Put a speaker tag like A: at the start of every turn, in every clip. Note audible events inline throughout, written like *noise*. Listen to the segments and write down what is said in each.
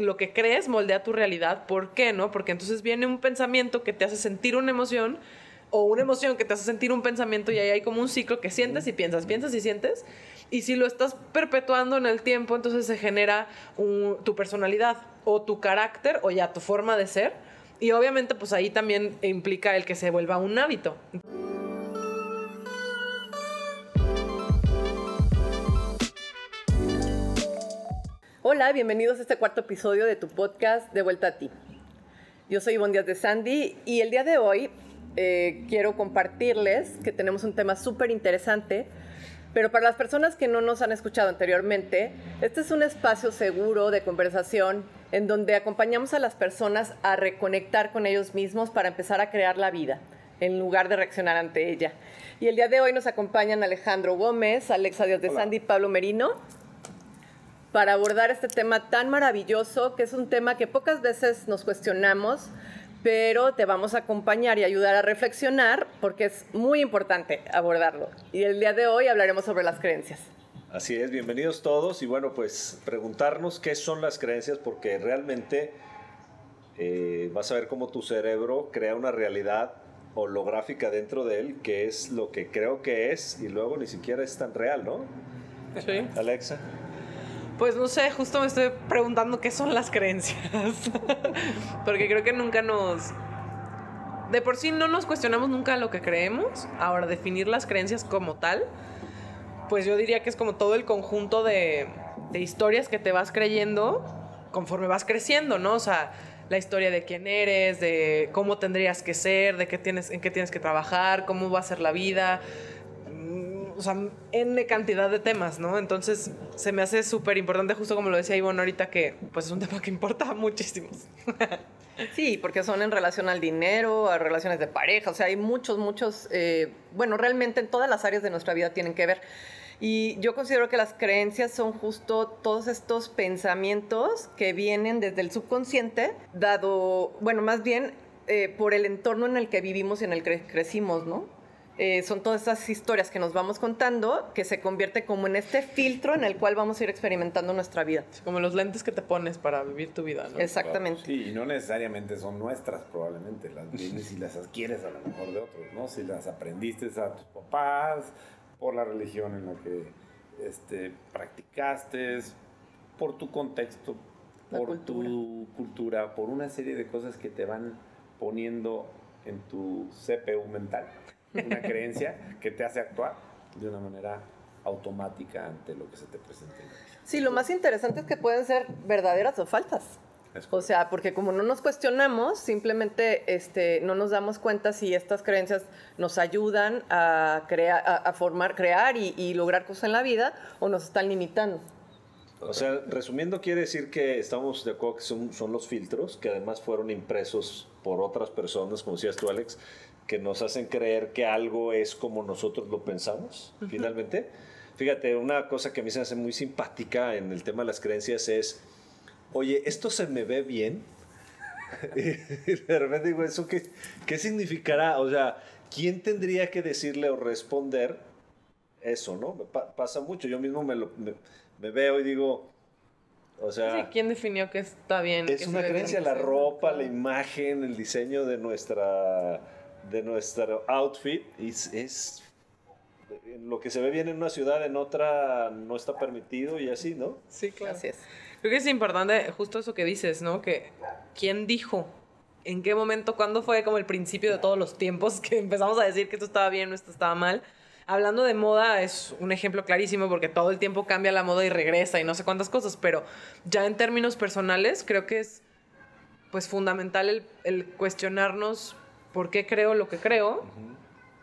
A: lo que crees moldea tu realidad. ¿Por qué no? Porque entonces viene un pensamiento que te hace sentir una emoción o una emoción que te hace sentir un pensamiento y ahí hay como un ciclo que sientes y piensas, piensas y sientes. Y si lo estás perpetuando en el tiempo, entonces se genera tu personalidad o tu carácter o ya tu forma de ser. Y obviamente pues ahí también implica el que se vuelva un hábito. Hola, bienvenidos a este cuarto episodio de tu podcast De Vuelta a ti. Yo soy Ivonne Díaz de Sandy y el día de hoy eh, quiero compartirles que tenemos un tema súper interesante, pero para las personas que no nos han escuchado anteriormente, este es un espacio seguro de conversación en donde acompañamos a las personas a reconectar con ellos mismos para empezar a crear la vida en lugar de reaccionar ante ella. Y el día de hoy nos acompañan Alejandro Gómez, Alexa Díaz de Sandy y Pablo Merino para abordar este tema tan maravilloso, que es un tema que pocas veces nos cuestionamos, pero te vamos a acompañar y ayudar a reflexionar porque es muy importante abordarlo. Y el día de hoy hablaremos sobre las creencias.
B: Así es, bienvenidos todos y bueno, pues preguntarnos qué son las creencias porque realmente eh, vas a ver cómo tu cerebro crea una realidad holográfica dentro de él que es lo que creo que es y luego ni siquiera es tan real, ¿no?
A: Sí.
B: Alexa.
A: Pues no sé, justo me estoy preguntando qué son las creencias. *laughs* Porque creo que nunca nos... De por sí no nos cuestionamos nunca lo que creemos. Ahora, definir las creencias como tal, pues yo diría que es como todo el conjunto de, de historias que te vas creyendo conforme vas creciendo, ¿no? O sea, la historia de quién eres, de cómo tendrías que ser, de qué tienes, en qué tienes que trabajar, cómo va a ser la vida, o sea, N cantidad de temas, ¿no? Entonces se me hace súper importante, justo como lo decía Ivonne ahorita, que pues es un *laughs* tema que importa muchísimo.
C: Sí, porque son en relación al dinero, a relaciones de pareja, o sea, hay muchos, muchos, eh, bueno, realmente en todas las áreas de nuestra vida tienen que ver. Y yo considero que las creencias son justo todos estos pensamientos que vienen desde el subconsciente, dado, bueno, más bien eh, por el entorno en el que vivimos y en el que crecimos, ¿no? Eh, son todas esas historias que nos vamos contando que se convierte como en este filtro en el cual vamos a ir experimentando nuestra vida.
A: como los lentes que te pones para vivir tu vida, ¿no?
C: Exactamente.
D: Sí, y no necesariamente son nuestras, probablemente. Las vienes y las adquieres a lo mejor de otros, ¿no? Si las aprendiste a tus papás, por la religión en la que este, practicaste, por tu contexto, por tu cultura, por una serie de cosas que te van poniendo en tu CPU mental una creencia que te hace actuar de una manera automática ante lo que se te presenta.
C: Sí, lo más interesante es que pueden ser verdaderas o falsas. O sea, porque como no nos cuestionamos, simplemente este, no nos damos cuenta si estas creencias nos ayudan a, crear, a, formar, crear y, lograr cosas en la vida o nos están limitando.
B: O sea, resumiendo, quiere decir que estamos de acuerdo que son, son los filtros, que además fueron impresos por otras personas, como decías tú, Alex, que nos hacen creer que algo es como nosotros lo pensamos, finalmente. Fíjate, una cosa que a mí se me hace muy simpática en el tema de las creencias es, oye, ¿esto se me ve bien? *laughs* y de repente digo, ¿eso qué, qué significará? O sea, ¿quién tendría que decirle o responder eso, no? Me pasa mucho, yo mismo me, lo, me, veo y digo, o sea...
A: ¿Quién definió que está bien?
B: Es una creencia, la ropa, la imagen, el diseño de nuestra de nuestro outfit es, es lo que se ve bien en una ciudad, en otra no está permitido y así, ¿no?
A: Sí, claro. Así es. Creo que es importante justo eso que dices, ¿no? Que quién dijo, en qué momento, cuándo fue como el principio de todos los tiempos que *laughs* empezamos a decir que esto estaba bien o esto estaba mal. Hablando de moda es un ejemplo clarísimo porque todo el tiempo cambia la moda y regresa y no sé cuántas cosas, pero ya en términos personales creo que es pues fundamental el, el cuestionarnos por qué creo lo que creo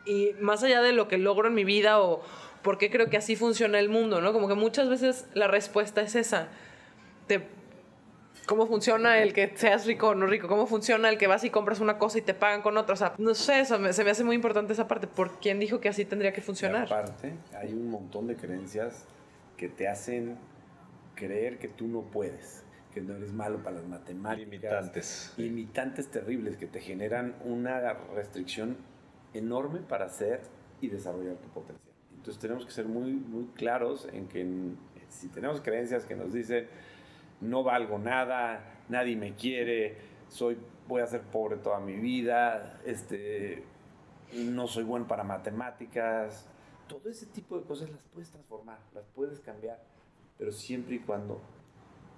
A: y más allá de lo que logro en mi vida o por qué creo que así funciona el mundo, ¿no? Como que muchas veces la respuesta es esa. ¿Cómo funciona el que seas rico o no rico? ¿Cómo funciona el que vas y compras una cosa y te pagan con otra? O sea, no sé, eso se me hace muy importante esa parte. ¿Por quién dijo que así tendría que funcionar?
D: aparte, hay un montón de creencias que te hacen creer que tú no puedes que no eres malo para las matemáticas.
B: Limitantes.
D: Limitantes terribles que te generan una restricción enorme para hacer y desarrollar tu potencial. Entonces tenemos que ser muy, muy claros en que si tenemos creencias que nos dicen no valgo nada, nadie me quiere, soy, voy a ser pobre toda mi vida, este, no soy bueno para matemáticas. Todo ese tipo de cosas las puedes transformar, las puedes cambiar, pero siempre y cuando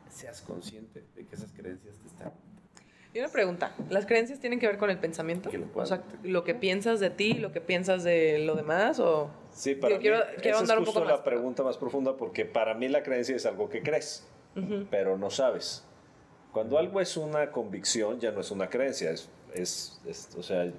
D: seas consciente de que esas creencias te están
A: y una pregunta, ¿las creencias tienen que ver con el pensamiento? O sea, lo que piensas de ti, lo que piensas de lo demás o
B: Sí, para mí quiero, quiero esa es justo la pregunta más profunda porque para mí la creencia es algo que crees, pero no sabes. Cuando algo es una convicción, ya no es una creencia, es, es, o sea,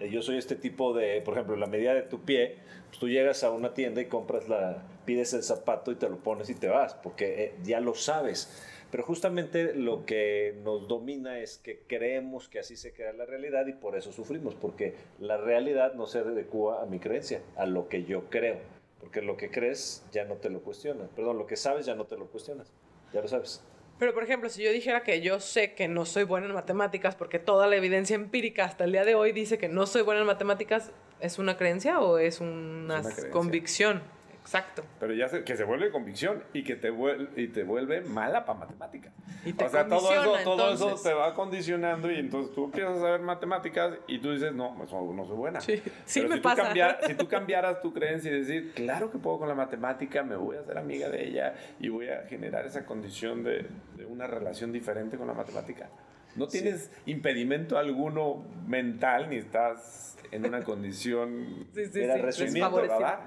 B: yo soy este tipo de, por ejemplo, la medida de tu pie, pues tú llegas a una tienda y compras la, pides el zapato y te lo pones y te vas, porque eh, ya lo sabes. Pero justamente lo que nos domina es que creemos que así se crea la realidad y por eso sufrimos, porque la realidad no se adecua a mi creencia, a lo que yo creo. Porque lo que crees ya no te lo cuestionas. Perdón, lo que sabes ya no te lo cuestionas. Ya lo sabes.
A: Pero, por ejemplo, si yo dijera que yo sé que no soy buena en matemáticas, porque toda la evidencia empírica hasta el día de hoy dice que no soy buena en matemáticas, ¿es una creencia o es una, convicción? Exacto.
D: Pero ya que se vuelve convicción y que te vuelve, y te vuelve mala para matemática. o sea, todo eso, todo eso te va condicionando y entonces tú empiezas a ver matemáticas y tú dices, no, no soy buena.
A: Sí, sí
D: me
A: si pasa.
D: Tú si tú *laughs* cambiaras tu creencia y decir, claro que puedo con la matemática, me voy a hacer amiga de ella y voy a generar esa condición de, de una relación diferente con la matemática. No tienes impedimento alguno mental ni estás en una condición *laughs*
A: sí, sí, sí,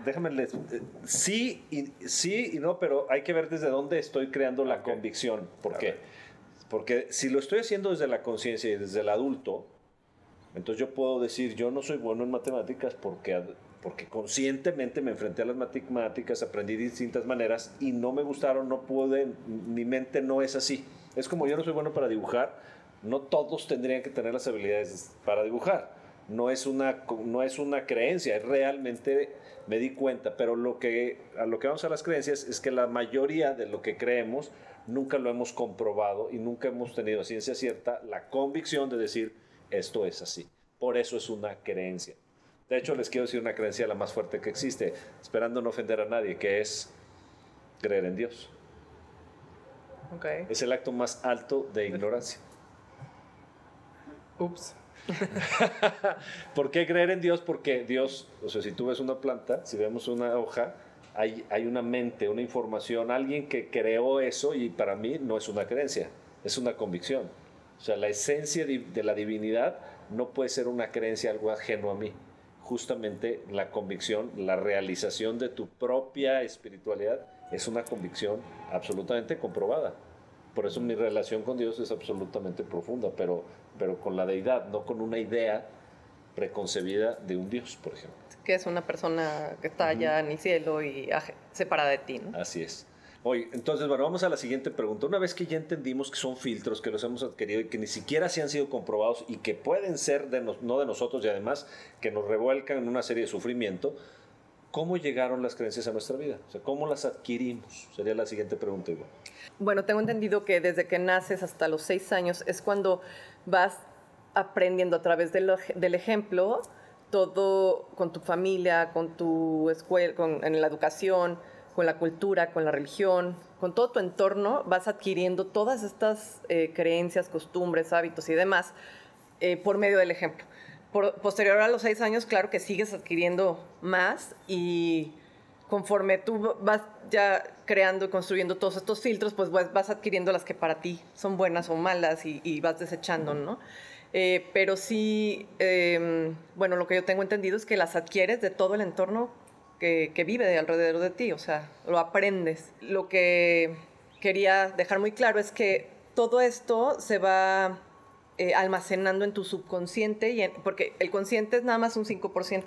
B: déjame les, eh, sí y, sí y no, pero hay que ver desde dónde estoy creando la convicción. ¿Por qué? Porque si lo estoy haciendo desde la conciencia y desde el adulto, entonces yo puedo decir, yo no soy bueno en matemáticas porque, porque conscientemente me enfrenté a las matemáticas, aprendí de distintas maneras y no me gustaron, no pude, mi mente no es así. Es como yo no soy bueno para dibujar, no todos tendrían que tener las habilidades para dibujar no es una, no es una creencia, realmente me di cuenta, pero lo que, a lo que vamos a las creencias es que la mayoría de lo que creemos nunca lo hemos comprobado y nunca hemos tenido ciencia cierta la convicción de decir esto es así. Por eso es una creencia. De hecho, les quiero decir una creencia la más fuerte que existe, esperando no ofender a nadie, que es creer en Dios. Es el acto más alto de ignorancia.
A: Ups. *laughs*
B: ¿Por qué creer en Dios? Porque Dios, o sea, si tú ves una planta, si vemos una hoja, hay, hay una mente, una información, alguien que creó eso y para mí no es una creencia, es una convicción. O sea, la esencia de la divinidad no puede ser una creencia, algo ajeno a mí. Justamente la convicción, la realización de tu propia espiritualidad es una convicción absolutamente comprobada. Por eso mi relación con Dios es absolutamente profunda, pero pero con la deidad, no con una idea preconcebida de un Dios, por ejemplo.
C: Que es una persona que está allá en el cielo y separada de ti, ¿no?
B: Así es. Oye, entonces, bueno, vamos a la siguiente pregunta. Una vez que ya entendimos que son filtros, que los hemos adquirido y que ni siquiera se han sido comprobados y que pueden ser de no de nosotros y además que nos revuelcan en una serie de sufrimiento, ¿cómo llegaron las creencias a nuestra vida? O sea, ¿cómo las adquirimos? Sería la siguiente pregunta igual.
C: Bueno, tengo entendido que desde que naces hasta los seis años es cuando vas aprendiendo a través del, ejemplo todo con tu familia, con tu escuela, con, en la educación, con la cultura, con la religión, con todo tu entorno, vas adquiriendo todas estas eh, creencias, costumbres, hábitos y demás eh, por medio del ejemplo. Posterior a los seis años, claro que sigues adquiriendo más y conforme tú vas ya creando y construyendo todos estos filtros, pues vas adquiriendo las que para ti son buenas o malas y, vas desechando, ¿no? Eh, pero sí, em, bueno, lo que yo tengo entendido es que las adquieres de todo el entorno que, vive de alrededor de ti, o sea, lo aprendes. Lo que quería dejar muy claro es que todo esto se va eh, almacenando en tu subconsciente, y porque el consciente es nada más un 5%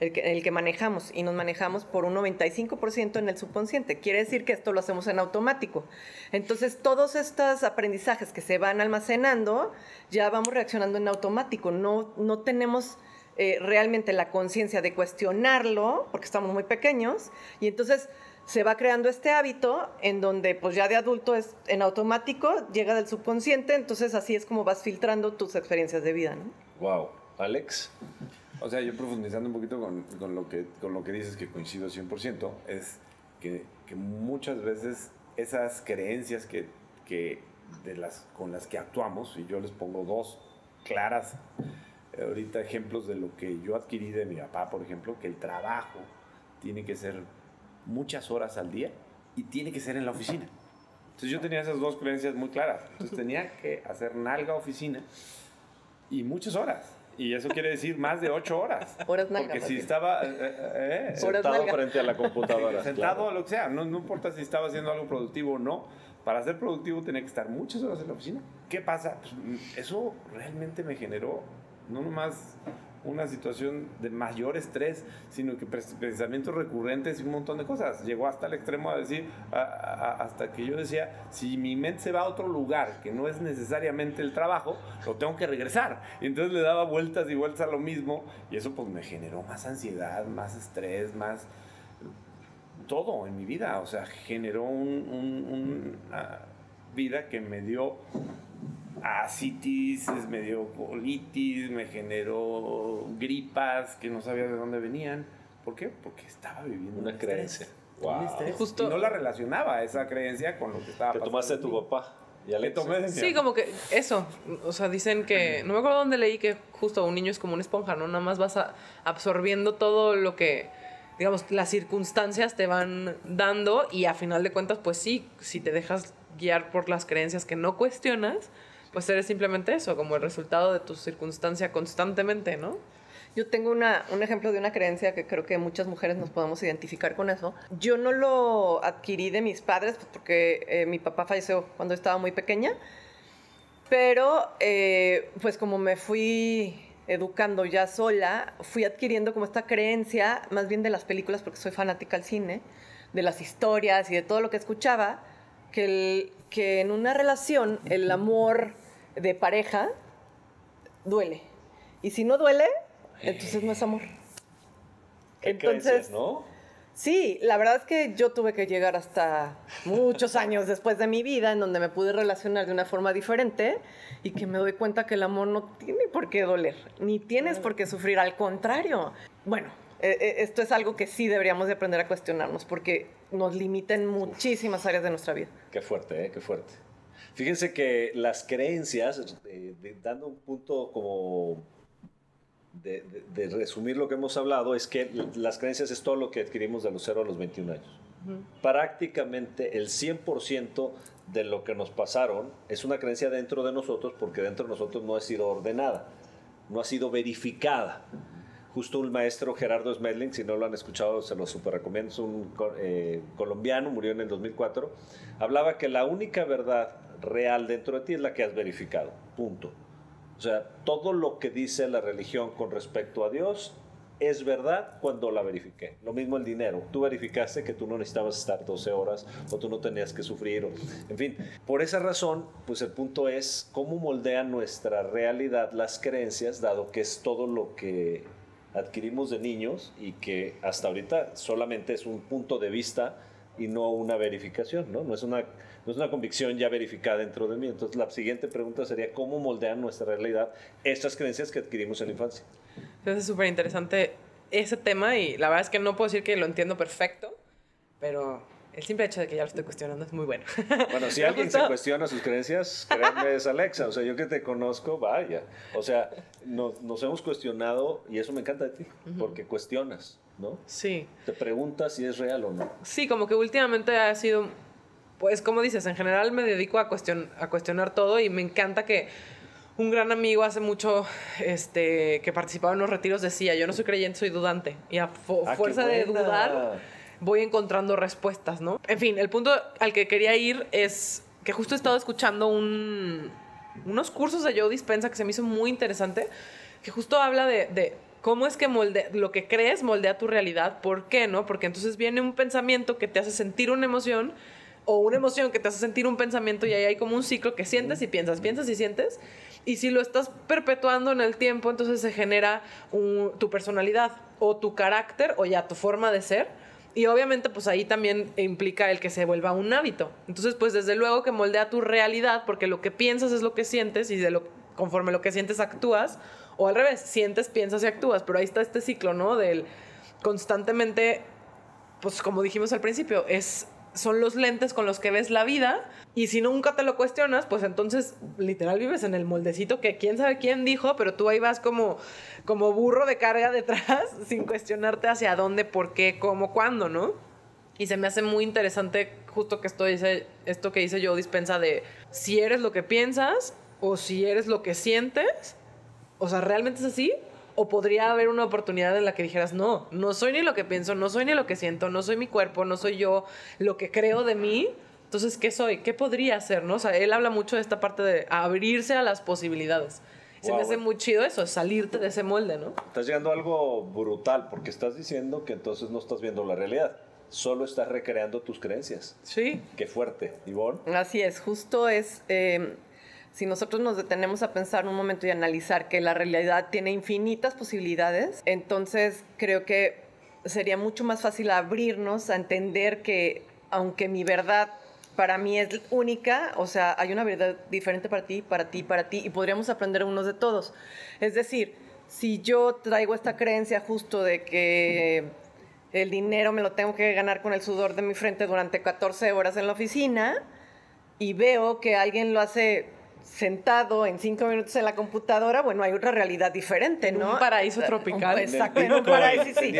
C: el que, el que manejamos y nos manejamos por un 95% en el subconsciente. Quiere decir que esto lo hacemos en automático. Entonces, todos estos aprendizajes que se van almacenando, ya vamos reaccionando en automático. No, no tenemos eh, realmente la conciencia de cuestionarlo, porque estamos muy pequeños, y entonces se va creando este hábito en donde pues ya de adulto es en automático, llega del subconsciente, entonces así es como vas filtrando tus experiencias de vida. ¿no?
B: Wow. Alex.
D: O sea, yo profundizando un poquito con, con, lo, que, con lo que dices, que coincido 100%, es que, que muchas veces esas creencias que, que de las con las que actuamos, y yo les pongo dos claras ahorita ejemplos de lo que yo adquirí de mi papá, por ejemplo, que el trabajo tiene que ser muchas horas al día y tiene que ser en la oficina. Entonces yo tenía esas dos creencias muy claras. Entonces *laughs* tenía que hacer nalga oficina y muchas horas. Y eso quiere decir más de ocho horas.
C: Horas nalga.
D: Porque si estaba eh, eh,
B: eh sentado frente a la computadora. *laughs*
D: sentado o lo que sea. No, no importa si estaba haciendo algo productivo o no. Para ser productivo tenía que estar muchas horas en la oficina. ¿Qué pasa? Pues, eso realmente me generó no nomás una situación de mayor estrés, sino que pensamientos recurrentes y un montón de cosas. Llegó hasta el extremo a decir, hasta que yo decía, si mi mente se va a otro lugar que no es necesariamente el trabajo, lo tengo que regresar. Y entonces le daba vueltas y vueltas a lo mismo y eso pues me generó más ansiedad, más estrés, más todo en mi vida. O sea, generó una vida que me dio asitis, me dio colitis, me generó gripas que no sabía de dónde venían. ¿Por qué? Porque estaba viviendo
B: una creencia.
D: Justo. Y no la relacionaba esa creencia con lo que estaba
B: que tomaste de tu papá.
D: Ya le tomé de
A: Sí, como que eso. O sea, dicen que. No me acuerdo dónde leí que justo un niño es como una esponja, ¿no? Nada más vas absorbiendo todo lo que. Digamos, las circunstancias te van dando y a final de cuentas, pues sí, si te dejas guiar por las creencias que no cuestionas, pues eres simplemente eso, como el resultado de tu circunstancia constantemente, ¿no?
C: Yo tengo un ejemplo de una creencia que creo que muchas mujeres nos podemos identificar con eso. Yo no lo adquirí de mis padres pues, porque eh, mi papá falleció cuando estaba muy pequeña, pero eh, pues como me fui educando ya sola, fui adquiriendo como esta creencia, más bien de las películas, porque soy fanática al cine, de las historias y de todo lo que escuchaba, que el, que en una relación el amor de pareja duele. Y si no duele, entonces no es amor.
B: entonces, ¿no?
C: Sí, la verdad es que yo tuve que llegar hasta muchos años después de mi vida en donde me pude relacionar de una forma diferente y que me doy cuenta que el amor no tiene por qué doler, ni tienes por qué sufrir, al contrario. Bueno, eh, eh, esto es algo que sí deberíamos de aprender a cuestionarnos porque nos limita en muchísimas áreas de nuestra vida.
B: Qué fuerte, ¿eh? Qué fuerte. Fíjense que las creencias, dando un punto como de, resumir lo que hemos hablado, es que las creencias es todo lo que adquirimos de los 0 a los 21 años. Prácticamente el 100% de lo que nos pasaron es una creencia dentro de nosotros porque dentro de nosotros no ha sido ordenada, no ha sido verificada justo un maestro, Gerardo Smedling, si no lo han escuchado, se lo super recomiendo, es un eh, colombiano, murió en el 2004, hablaba que la única verdad real dentro de ti es la que has verificado, punto. O sea, todo lo que dice la religión con respecto a Dios es verdad cuando la verifiqué. Lo mismo el dinero. Tú verificaste que tú no necesitabas estar 12 horas o tú no tenías que sufrir. En fin, por esa razón, pues el punto es cómo moldean nuestra realidad las creencias, dado que es todo lo que adquirimos de niños y que hasta ahorita solamente es un punto de vista y no una verificación, ¿no? No es una, no es una convicción ya verificada dentro de mí. Entonces la siguiente pregunta sería, ¿cómo moldean nuestra realidad estas creencias que adquirimos en la infancia?
A: Es súper interesante ese tema y la verdad es que no puedo decir que lo entiendo perfecto, pero el simple hecho de que ya lo estoy cuestionando es muy bueno. *laughs*
B: Bueno, si alguien se cuestiona sus creencias, créanme, es Alexa. O sea, yo que te conozco, vaya. O sea, nos, nos hemos cuestionado y eso me encanta de ti, porque cuestionas, ¿no?
A: Sí.
B: Te preguntas si es real o no.
A: Sí, como que últimamente ha sido, pues como dices, en general me dedico a, cuestion, a cuestionar todo y me encanta que un gran amigo hace mucho este, que participaba en los retiros decía, yo no soy creyente, soy dudante. Y a ah, fuerza de dudar voy encontrando respuestas, ¿no? En fin, el punto al que quería ir es que justo he estado escuchando un, unos cursos de Joe Dispensa que se me hizo muy interesante, que justo habla de, cómo es que molde, lo que crees moldea tu realidad. ¿Por qué, no? Porque entonces viene un pensamiento que te hace sentir una emoción o una emoción que te hace sentir un pensamiento y ahí hay como un ciclo que sientes y piensas, piensas y sientes. Y si lo estás perpetuando en el tiempo, entonces se genera tu personalidad o tu carácter o ya tu forma de ser y obviamente, pues ahí también implica el que se vuelva un hábito. Entonces, pues desde luego que moldea tu realidad, porque lo que piensas es lo que sientes y de lo, conforme lo que sientes actúas, o al revés, sientes, piensas y actúas. Pero ahí está este ciclo, ¿no? Del constantemente, pues como dijimos al principio, es son los lentes con los que ves la vida y si nunca te lo cuestionas, pues entonces literal vives en el moldecito que quién sabe quién dijo, pero tú ahí vas como, como burro de carga *laughs* detrás sin cuestionarte hacia dónde, por qué, cómo, cuándo, ¿no? Y se me hace muy interesante justo que esto esto que dice yo dispensa de si eres lo que piensas o si eres lo que sientes. O sea, ¿realmente es así? O podría haber una oportunidad en la que dijeras, no, no soy ni lo que pienso, no soy ni lo que siento, no soy mi cuerpo, no soy yo lo que creo de mí. Entonces, ¿qué soy? ¿Qué podría ser? ¿no? O sea, él habla mucho de esta parte de abrirse a las posibilidades. Se me hace muy chido eso, salirte de ese molde, ¿no?
B: Estás llegando a algo brutal porque estás diciendo que entonces no estás viendo la realidad solo estás recreando tus creencias.
A: Sí.
B: Qué fuerte, Ivonne.
C: Así es, justo es, em, si nosotros nos detenemos a pensar un momento y analizar que la realidad tiene infinitas posibilidades, entonces creo que sería mucho más fácil abrirnos a entender que aunque mi verdad para mí es única, o sea, hay una verdad diferente para ti, para ti, para ti, y podríamos aprender unos de todos. Es decir, si yo traigo esta creencia justo de que el dinero me lo tengo que ganar con el sudor de mi frente durante 14 horas en la oficina y veo que alguien lo hace sentado en 5 minutos en la computadora, bueno, hay otra realidad diferente, ¿no?
A: Un paraíso tropical.
C: Exactamente, un paraíso, sí.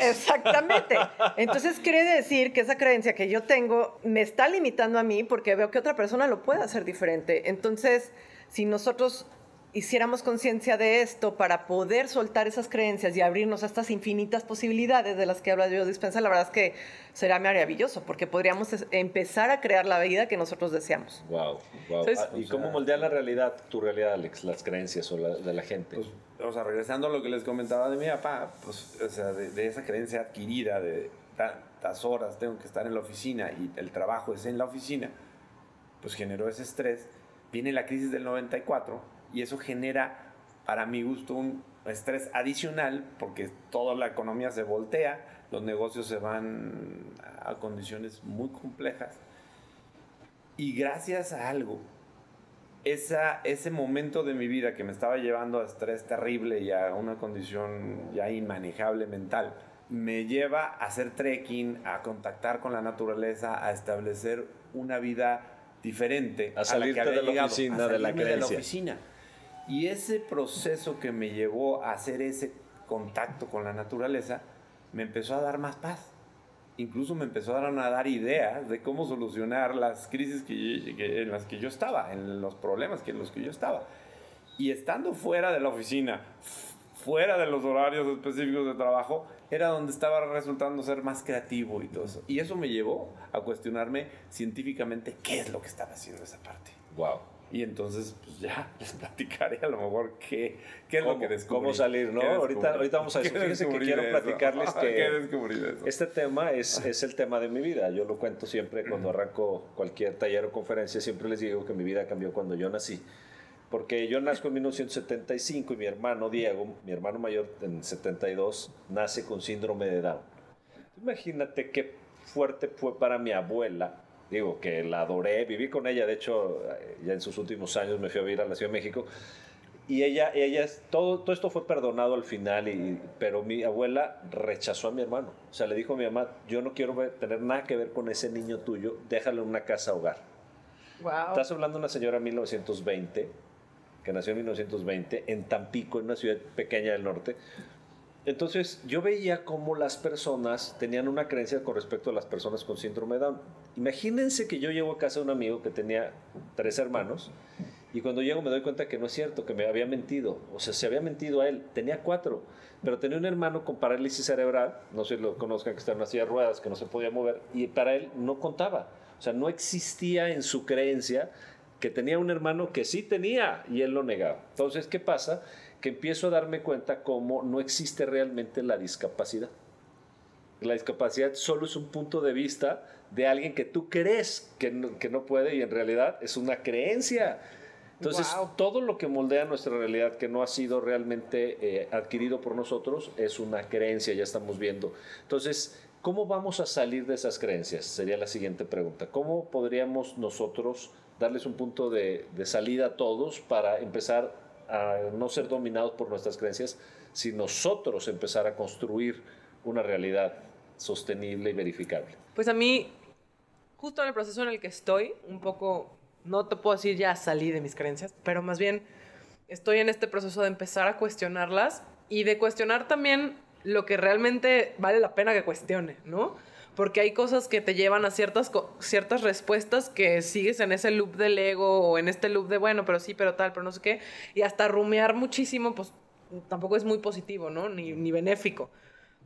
C: Exactamente. Entonces quiere decir que esa creencia que yo tengo me está limitando a mí porque veo que otra persona lo puede hacer diferente. Entonces, si nosotros hiciéramos conciencia de esto para poder soltar esas creencias y abrirnos a estas infinitas posibilidades de las que habla yo dispensa, la verdad es que será maravilloso porque podríamos empezar a crear la vida que nosotros deseamos.
B: Wow, wow. Ah, ¿Y cómo moldear la realidad, tu realidad, Alex, las creencias o la, de la gente?
D: Pues, o sea, regresando a lo que les comentaba de mi papá, pues, o sea, de, de esa creencia adquirida de tantas horas tengo que estar en la oficina y el trabajo es en la oficina, pues generó ese estrés. Viene la crisis del 94 y eso genera, para mi gusto, un estrés adicional porque toda la economía se voltea, los negocios se van a condiciones muy complejas. Y gracias a algo, esa, ese momento de mi vida que me estaba llevando a estrés terrible y a una condición ya inmanejable mental, me lleva a hacer trekking, a contactar con la naturaleza, a establecer una vida diferente
B: a salirte de la oficina, de la creencia. De la
D: oficina. Y ese proceso que me llevó a hacer ese contacto con la naturaleza me empezó a dar más paz. Incluso me empezó a dar ideas de cómo solucionar las crisis que, en las que yo estaba, en los problemas que, en los que yo estaba. Y estando fuera de la oficina, fuera de los horarios específicos de trabajo, era donde estaba resultando ser más creativo y todo eso. Y eso me llevó a cuestionarme científicamente qué es lo que estaba haciendo esa parte.
B: Wow.
D: Y entonces, pues ya *laughs* les platicaré a lo mejor qué, qué es lo que descubrí.
B: Cómo salir, ¿no? Ahorita, ahorita vamos a eso. Fíjense que quiero platicarles *laughs* que este tema es, es el tema de mi vida. Yo lo cuento siempre cuando arranco cualquier taller o conferencia. Siempre les digo que mi vida cambió cuando yo nací. Porque yo nazco en 1975 y mi hermano Diego, mi hermano mayor en 72, nace con síndrome de Down. Imagínate qué fuerte fue para mi abuela digo, que la adoré, viví con ella, de hecho, ya en sus últimos años me fui a vivir a la Ciudad de México, y ella, ella todo, todo esto fue perdonado al final, y, pero mi abuela rechazó a mi hermano, o sea, le dijo a mi mamá, yo no quiero tener nada que ver con ese niño tuyo, déjalo en una casa hogar.
A: Wow.
B: Estás hablando de una señora en 1920, que nació en 1920, en Tampico, en una ciudad pequeña del norte, entonces yo veía cómo las personas tenían una creencia con respecto a las personas con síndrome de Down. Imagínense que yo llego a casa de un amigo que tenía tres hermanos y cuando llego me doy cuenta que no es cierto, que me había mentido. O sea, se había mentido a él. Tenía cuatro, pero tenía un hermano con parálisis cerebral, no sé si lo conozcan, que está en una silla de ruedas, que no se podía mover, y para él no contaba. O sea, no existía en su creencia que tenía un hermano que sí tenía y él lo negaba. Entonces, ¿qué pasa? que empiezo a darme cuenta cómo no existe realmente la discapacidad. La discapacidad solo es un punto de vista de alguien que tú crees que no, que no puede y en realidad es una creencia. Entonces, todo lo que moldea nuestra realidad que no ha sido realmente eh, adquirido por nosotros es una creencia, ya estamos viendo. Entonces, ¿cómo vamos a salir de esas creencias? Sería la siguiente pregunta. ¿Cómo podríamos nosotros darles un punto de, de salida a todos para empezar a no ser dominados por nuestras creencias, si nosotros empezar a construir una realidad sostenible y verificable.
A: Pues a mí justo en el proceso en el que estoy, un poco, no te puedo decir ya salí de mis creencias, pero más bien estoy en este proceso de empezar a cuestionarlas y de cuestionar también lo que realmente vale la pena que cuestione, ¿no? Porque hay cosas que te llevan a ciertas, ciertas respuestas que sigues en ese loop del ego o en este loop de, bueno, pero sí, pero tal, pero no sé qué, y hasta rumear muchísimo, pues tampoco es muy positivo, ¿no? Ni, ni benéfico.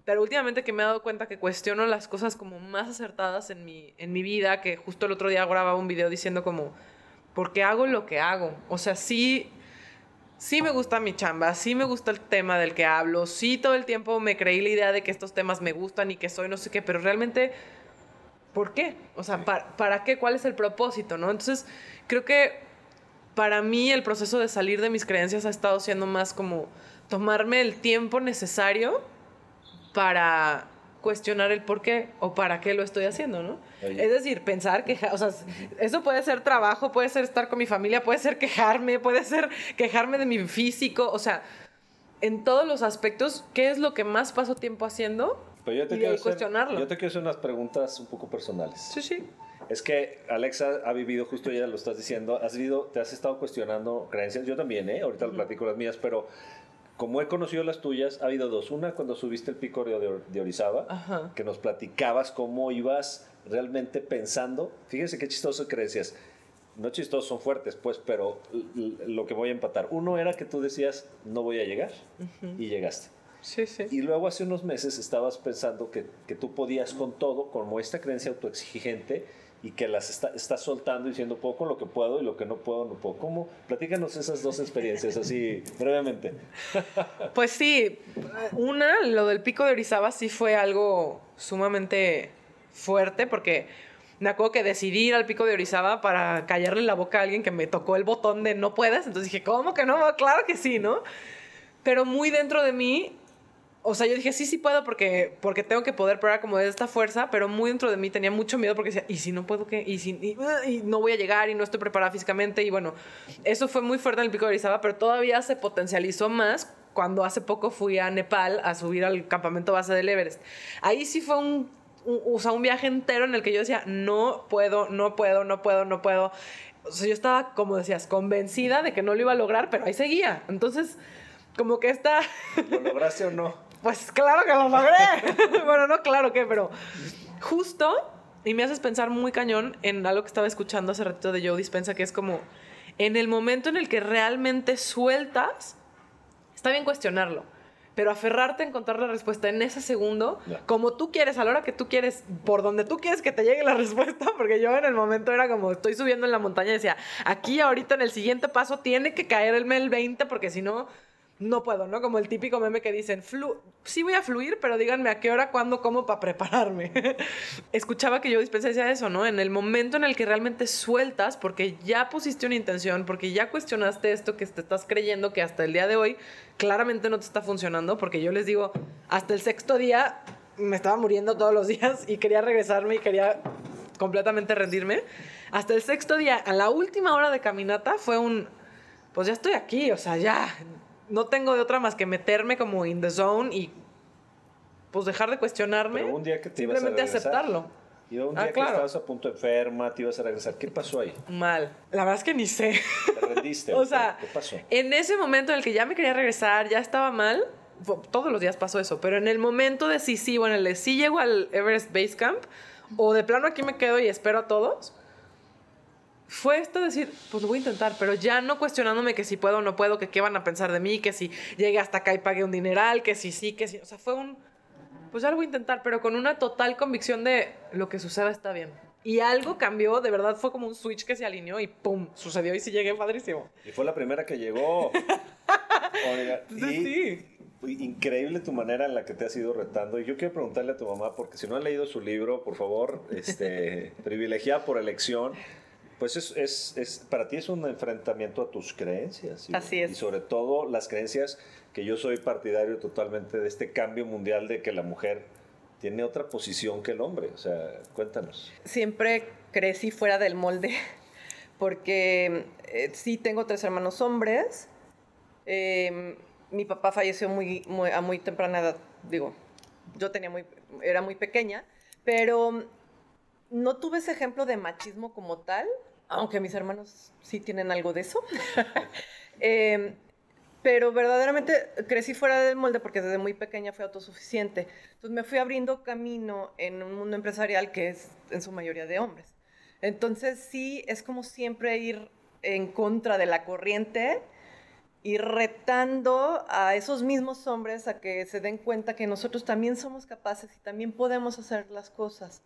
A: Pero últimamente que me he dado cuenta que cuestiono las cosas como más acertadas en mi, en mi vida, que justo el otro día grababa un video diciendo como, ¿por qué hago lo que hago? O sea, sí sí me gusta mi chamba, sí me gusta el tema del que hablo, sí todo el tiempo me creí la idea de que estos temas me gustan y que soy no sé qué, pero realmente, ¿por qué? O sea, ¿para, qué? ¿Cuál es el propósito? ¿no? Entonces, creo que para mí el proceso de salir de mis creencias ha estado siendo más como tomarme el tiempo necesario para cuestionar el por qué o para qué lo estoy haciendo, ¿no? Es decir, pensar, que, o sea, eso puede ser trabajo, puede ser estar con mi familia, puede ser quejarme, puede ser quejarme de mi físico, o sea, en todos los aspectos, ¿qué es lo que más paso tiempo haciendo?
B: Pero yo te, quiero hacer, yo te quiero hacer unas preguntas un poco personales.
A: Sí, sí.
B: Es que Alexa ha vivido, justo ya lo estás diciendo, has vivido, te has estado cuestionando creencias, yo también, ¿eh? Ahorita lo platico las mías, pero como he conocido las tuyas, ha habido dos. Una cuando subiste el pico de, de Orizaba, que nos platicabas cómo ibas realmente pensando. Fíjense qué chistoso que decías. No chistosos, son fuertes, pues, pero lo que voy a empatar. Uno era que tú decías, no voy a llegar, y llegaste.
A: Sí, sí.
B: Y luego hace unos meses estabas pensando que, que tú podías con todo, como esta creencia autoexigente, y que las está, está, soltando diciendo puedo con lo que puedo y lo que no puedo no puedo. ¿Cómo? Platícanos esas dos experiencias así *laughs* brevemente.
A: Pues sí, una, lo del pico de Orizaba sí fue algo sumamente fuerte porque me acuerdo que decidí ir al pico de Orizaba para callarle la boca a alguien que me tocó el botón de no puedes. Entonces dije, ¿cómo que no? Claro que sí, ¿no? Pero muy dentro de mí o sea, yo dije, sí, sí puedo porque, porque tengo que poder, era como de esta fuerza, pero muy dentro de mí tenía mucho miedo porque decía, ¿y si no puedo qué? ¿Y si y, no voy a llegar y no estoy preparada físicamente? Y bueno, eso fue muy fuerte en el pico de Orizaba, pero todavía se potencializó más cuando hace poco fui a Nepal a subir al campamento base del Everest. Ahí sí fue un, o sea, un viaje entero en el que yo decía, no puedo, no puedo, no puedo, no puedo. O sea, yo estaba, como decías, convencida de que no lo iba a lograr, pero ahí seguía. Entonces, como que esta...
B: ¿Lo lograste o no?
A: Pues claro que lo logré. *laughs* bueno, no claro que, pero justo, y me haces pensar muy cañón en algo que estaba escuchando hace ratito de Joe Dispensa, que es como, en el momento en el que realmente sueltas, está bien cuestionarlo, pero aferrarte a encontrar la respuesta en ese segundo, como tú quieres, a la hora que tú quieres, por donde tú quieres que te llegue la *laughs* respuesta, porque yo en el momento era como, estoy subiendo en la montaña y decía, aquí ahorita en el siguiente paso tiene que caerme el 20, porque si no no puedo, ¿no? Como el típico meme que dicen, Flu sí voy a fluir, pero díganme a qué hora, cuándo, cómo para prepararme. *laughs* Escuchaba que yo dispensé eso, ¿no? En el momento en el que realmente sueltas, porque ya pusiste una intención, porque ya cuestionaste esto que te estás creyendo que hasta el día de hoy claramente no te está funcionando, porque yo les digo, hasta el sexto día me estaba muriendo todos los *laughs* días y quería regresarme y quería completamente rendirme. Hasta el sexto día, a la última hora de caminata, fue un, pues ya estoy aquí, o sea, ya, no tengo de otra más que meterme como in the zone y pues dejar de cuestionarme.
B: Pero un día que te
A: simplemente
B: ibas
A: a aceptarlo.
B: Y un ah, día que estabas a punto enferma, te ibas a regresar. ¿Qué pasó ahí?
A: Mal. La verdad es que ni sé.
B: ¿Te rendiste? *laughs*
A: o sea,
B: ¿qué pasó?
A: En ese momento en el que ya me quería regresar, ya estaba mal. Todos los días pasó eso, pero en el momento de sí, sí, bueno, el de sí llego al Everest Base Camp, o de plano aquí me quedo y espero a todos, fue esto decir, pues lo voy a intentar, pero ya no cuestionándome que si puedo o no puedo, que qué van a pensar de mí, que si llegué hasta acá y pagué un dineral, que si sí, que si, o sea, fue un, pues ya lo voy a intentar, pero con una total convicción de lo que suceda está bien. Y algo cambió, de verdad fue como un switch que se alineó y ¡pum! Sucedió y sí llegué padrísimo.
B: Y fue la primera que llegó. *laughs*
A: Oiga, sí.
B: Increíble tu manera en la que te has ido retando. Y yo quiero preguntarle a tu mamá, porque si no ha leído su libro, por favor, este, *laughs* privilegiada por elección, pues es, es, es, para ti es un enfrentamiento a tus creencias.
A: Y, Así es.
B: Y sobre todo las creencias que yo soy partidario totalmente de este cambio mundial de que la mujer tiene otra posición que el hombre. O sea, cuéntanos.
C: Siempre crecí fuera del molde *laughs* porque eh, sí tengo tres hermanos hombres. Em, mi papá falleció muy, muy, a muy temprana edad. Digo, yo tenía muy, era muy pequeña, pero no tuve ese ejemplo de machismo como tal, aunque mis hermanos sí tienen algo de eso. *laughs* Em, pero verdaderamente crecí fuera del molde porque desde muy pequeña fui autosuficiente. Entonces me fui abriendo camino en un mundo empresarial que es en su mayoría de hombres. Entonces sí, es como siempre ir en contra de la corriente y retando a esos mismos hombres a que se den cuenta que nosotros también somos capaces y también podemos hacer las cosas.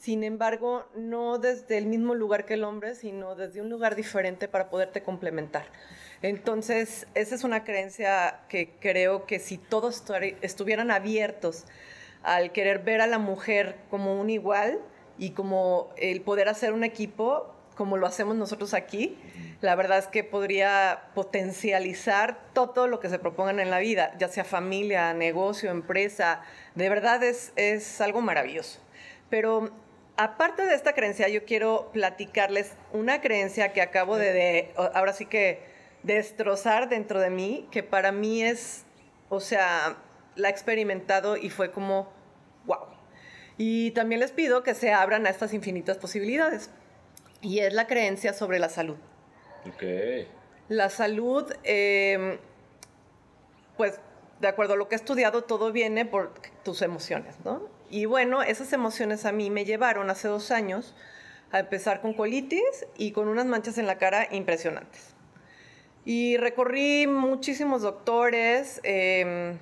C: Sin embargo, no desde el mismo lugar que el hombre, sino desde un lugar diferente para poderte complementar. Entonces, esa es una creencia que creo que si todos estuvieran abiertos al querer ver a la mujer como un igual y como el poder hacer un equipo, como lo hacemos nosotros aquí, la verdad es que podría potencializar todo lo que se propongan en la vida, ya sea familia, negocio, empresa. De verdad es, es algo maravilloso. Pero aparte de esta creencia, yo quiero platicarles una creencia que acabo de ahora sí que destrozar dentro de mí, que para mí es, o sea, la he experimentado y fue como, wow. Y también les pido que se abran a estas infinitas posibilidades. Y es la creencia sobre la salud.
B: Ok.
C: La salud, em, pues, de acuerdo a lo que he estudiado, todo viene por tus emociones, ¿no? Y bueno, esas emociones a mí me llevaron hace dos años a empezar con colitis y con unas manchas en la cara impresionantes. Y recorrí muchísimos doctores, em,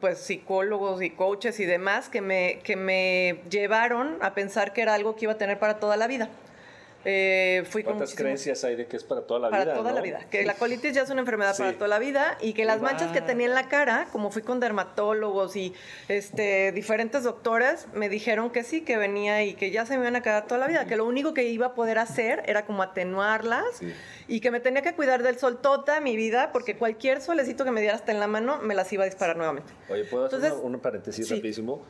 C: pues psicólogos y coaches y demás que me, que me llevaron a pensar que era algo que iba a tener para toda la vida.
B: Eh, fui ¿Cuántas creencias hay de que es para toda la
C: vida?
B: Para
C: toda la vida. Que la colitis ya es una enfermedad para toda la vida y que las manchas que tenía en la cara, como fui con dermatólogos y este, diferentes doctores, me dijeron que sí, que venía y que ya se me iban a quedar toda la vida, que lo único que iba a poder hacer era como atenuarlas y que me tenía que cuidar del sol toda mi vida porque cualquier solecito que me diera hasta en la mano me las iba a disparar nuevamente.
B: Oye, ¿puedo hacer un paréntesis rapidísimo?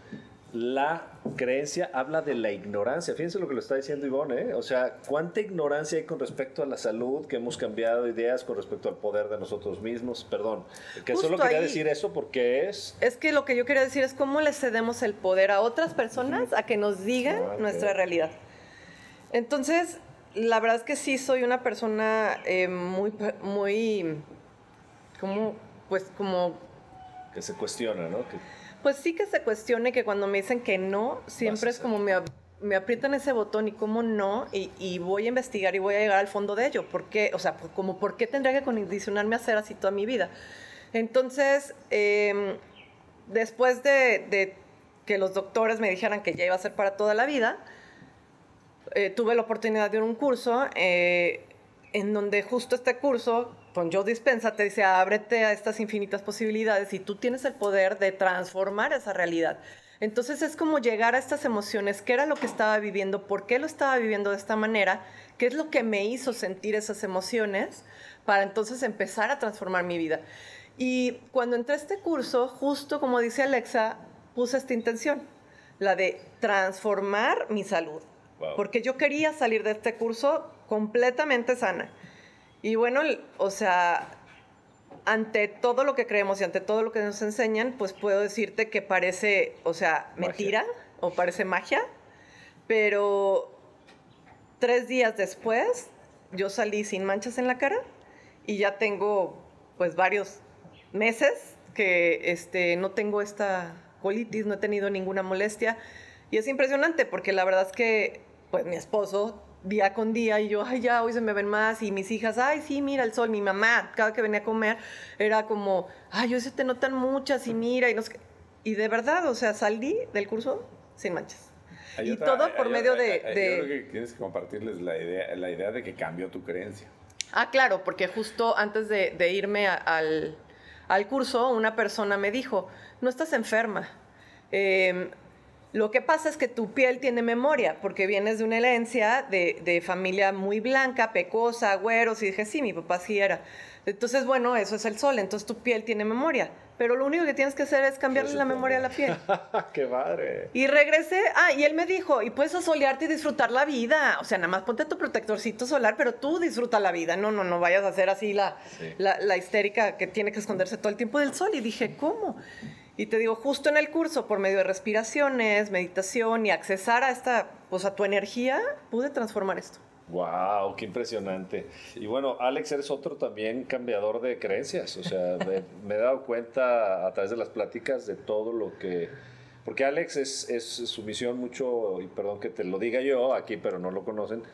B: La creencia habla de la ignorancia. Fíjense lo que lo está diciendo Ivonne, ¿eh? O sea, cuánta ignorancia hay con respecto a la salud, que hemos cambiado ideas con respecto al poder de nosotros mismos. Perdón, que solo quería decir eso porque es...
C: Es que lo que yo quería decir es cómo le cedemos el poder a otras personas a que nos digan ah, nuestra realidad. Entonces, la verdad es que sí soy una persona eh, muy, muy, como, pues como...
B: Que se cuestiona, ¿no? Que
C: pues sí que se cuestione que cuando me dicen que no, siempre es como me, me, aprietan ese botón y cómo no, y, voy a investigar y voy a llegar al fondo de ello. ¿Por qué? O sea, como por qué tendría que condicionarme a hacer así toda mi vida. Entonces, em, después de, que los doctores me dijeran que ya iba a ser para toda la vida, eh, tuve la oportunidad de ir a un curso eh, en donde justo este curso con Joe Dispensa te dice, ábrete a estas infinitas posibilidades y tú tienes el poder de transformar esa realidad. Entonces es como llegar a estas emociones, qué era lo que estaba viviendo, por qué lo estaba viviendo de esta manera, qué es lo que me hizo sentir esas emociones, para entonces empezar a transformar mi vida. Y cuando entré a este curso, justo como dice Alexa, puse esta intención, la de transformar mi salud. Porque yo quería salir de este curso completamente sana. Y bueno, o sea, ante todo lo que creemos y ante todo lo que nos enseñan, pues puedo decirte que parece, o sea, mentira o parece magia, pero tres días después yo salí sin manchas en la cara y ya tengo pues varios meses que este, no tengo esta colitis, no he tenido ninguna molestia. Y es impresionante porque la verdad es que pues mi esposo día con día y yo, ay, ya, hoy se me ven más y mis hijas, ay, sí, mira el sol, mi mamá, cada que venía a comer era como, ay, hoy se te notan muchas y mira, y, no y de verdad, o sea, salí del curso sin manchas. y todo por medio de,
D: Yo creo que tienes que compartirles la idea, la idea de que cambió tu creencia.
C: Ah, claro, porque justo antes de, irme al, al curso, una persona me dijo, no estás enferma. Eh, lo que pasa es que tu piel tiene memoria, porque vienes de una herencia de, familia muy blanca, pecosa, güeros, y dije, sí, mi papá sí era. Entonces, bueno, eso es el sol, entonces tu piel tiene memoria. Pero lo único que tienes que hacer es cambiarle la memoria a la piel. *laughs*
B: ¡Qué padre!
C: Y regresé, ah, y él me dijo, y puedes solearte y disfrutar la vida. O sea, nada más ponte tu protectorcito solar, pero tú disfruta la vida. No, no, no vayas a hacer así la, la, la histérica que tiene que esconderse todo el tiempo del sol. Y dije, ¿cómo? Y te digo, justo en el curso, por medio de respiraciones, meditación y accesar a esta, pues a tu energía, pude transformar esto.
B: Wow, qué impresionante. Y bueno, Alex, eres otro también cambiador de creencias. O sea, me, he dado cuenta a través de las pláticas de todo lo que... Porque Alex es, es su misión mucho, y perdón que te lo diga yo aquí, pero no lo conocen,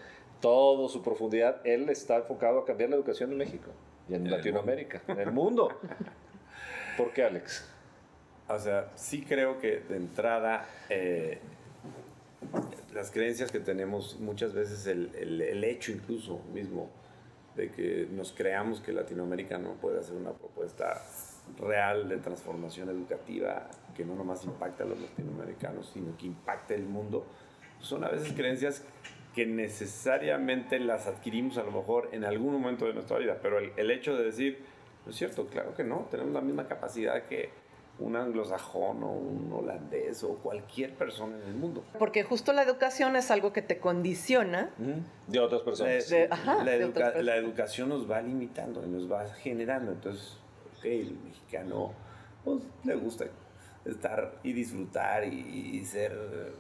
B: todo su profundidad, él está enfocado a cambiar la educación en México y en, Latinoamérica, en el mundo. ¿Por qué, Alex?
D: O sea, sí creo que de entrada eh, las creencias que tenemos, muchas veces el, el, hecho incluso mismo de que nos creamos que Latinoamérica no puede hacer una propuesta real de transformación educativa que no nomás impacta a los latinoamericanos, sino que impacta el mundo, son a veces creencias que necesariamente las adquirimos a lo mejor en algún momento de nuestra vida, pero el, el hecho de decir, no es cierto, claro que no, tenemos la misma capacidad que un anglosajón o un holandés o cualquier persona en el mundo.
C: Porque justo la educación es algo que te condiciona.
B: De otras personas.
D: la, educación nos va limitando y nos va generando. Entonces, el mexicano pues, le gusta estar y disfrutar y, ser...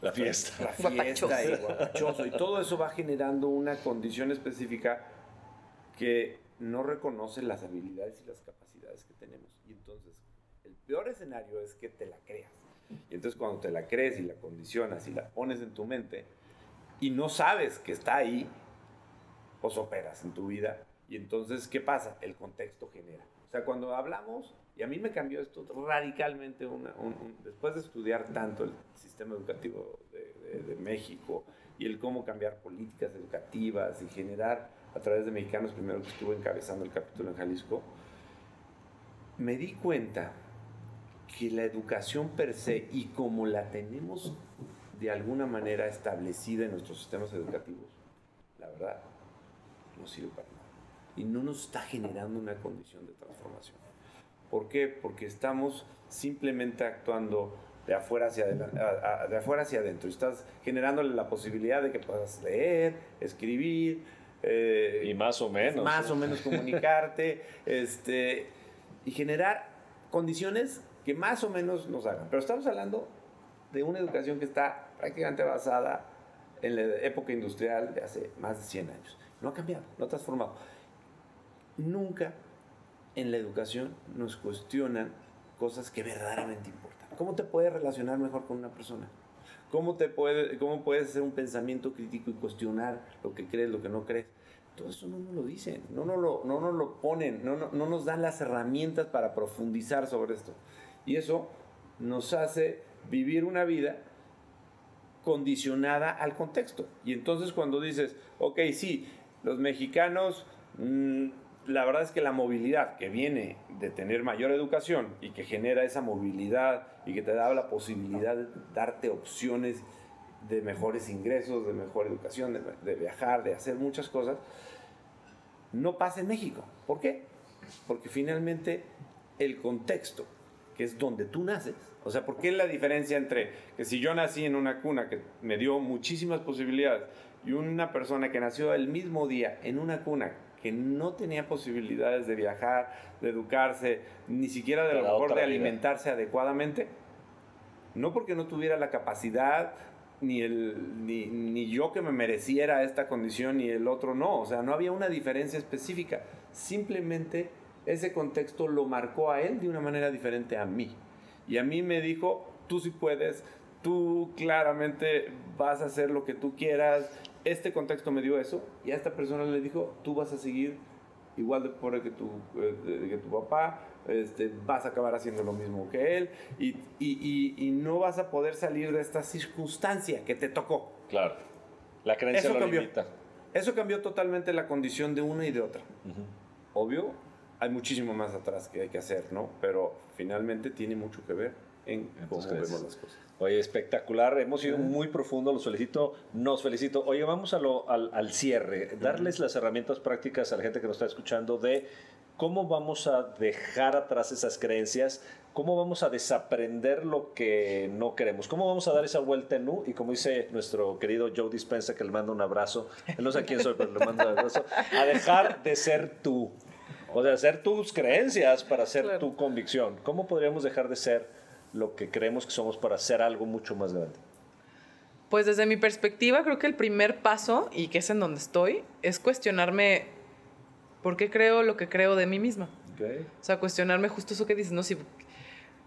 B: La fiesta.
D: La fiesta y guapachoso. Y todo eso va generando una condición específica que no reconoce las habilidades y las capacidades que tenemos. Y entonces peor escenario es que te la creas. Y entonces cuando te la crees y la condicionas y la pones en tu mente y no sabes que está ahí, pues operas en tu vida. Y entonces, ¿qué pasa? El contexto genera. O sea, cuando hablamos, y a mí me cambió esto radicalmente después de estudiar tanto el sistema educativo de, de México y el cómo cambiar políticas educativas y generar a través de mexicanos, primero que estuve encabezando el capítulo en Jalisco, me di cuenta que la educación per se y como la tenemos de alguna manera establecida en nuestros sistemas educativos, la verdad, no sirve para nada. Y no nos está generando una condición de transformación. ¿Por qué? Porque estamos simplemente actuando de afuera hacia, de afuera hacia adentro. Estás generándole la posibilidad de que puedas leer, escribir.
B: Eh, y más o menos.
D: Más o menos comunicarte. *laughs* este, y generar condiciones que más o menos nos hagan. Pero estamos hablando de una educación que está prácticamente basada en la época industrial de hace más de 100 años. No ha cambiado, no ha transformado. Nunca en la educación nos cuestionan cosas que verdaderamente importan. ¿Cómo te puedes relacionar mejor con una persona? ¿Cómo, te puede, ¿Cómo puedes hacer un pensamiento crítico y cuestionar lo que crees, lo que no crees? Todo eso no nos lo dicen, no nos lo, no lo ponen, no nos dan las herramientas para profundizar sobre esto. Y eso nos hace vivir una vida condicionada al contexto. Y entonces cuando dices, ok, sí, los mexicanos, mm, la verdad es que la movilidad que viene de tener mayor educación y que genera esa movilidad y que te da la posibilidad de darte opciones de mejores ingresos, de mejor educación, de, de viajar, de hacer muchas cosas, no pasa en México. ¿Por qué? Porque finalmente el contexto que es donde tú naces. O sea, ¿por qué la diferencia entre que si yo nací en una cuna que me dio muchísimas posibilidades y una persona que nació el mismo día en una cuna que no tenía posibilidades de viajar, de educarse, ni siquiera de lo mejor de alimentarse adecuadamente? No porque no tuviera la capacidad, ni, el, ni, ni yo que me mereciera esta condición, ni el otro no. O sea, no había una diferencia específica. Simplemente ese contexto lo marcó a él de una manera diferente a mí. Y a mí me dijo, tú sí puedes, tú claramente vas a hacer lo que tú quieras. Este contexto me dio eso y a esta persona le dijo, tú vas a seguir igual de pobre que tu, eh, que tu papá, este, vas a acabar haciendo lo mismo que él y, y, y, no vas a poder salir de esta circunstancia que te tocó.
B: Claro, la creencia
D: eso cambió. Eso cambió totalmente la condición de una y de otra. Obvio, hay muchísimo más atrás que hay que hacer, ¿no? Pero finalmente tiene mucho que ver en cómo vemos las cosas.
B: Oye, espectacular, hemos ido muy profundo, los felicito, nos felicito. Oye, vamos a lo, al, al, cierre, darles las herramientas prácticas a la gente que nos está escuchando de cómo vamos a dejar atrás esas creencias, cómo vamos a desaprender lo que no queremos, cómo vamos a dar esa vuelta en U y como dice nuestro querido Joe Dispensa, que le mando un abrazo, él no sé quién soy, pero le mando un abrazo, a dejar de ser tú. O sea, hacer tus creencias para hacer tu convicción. ¿Cómo podríamos dejar de ser lo que creemos que somos para hacer algo mucho más grande?
A: Pues desde mi perspectiva, creo que el primer paso, y que es en donde estoy, es cuestionarme por qué creo lo que creo de mí misma. O sea, cuestionarme justo eso que dices, no, si,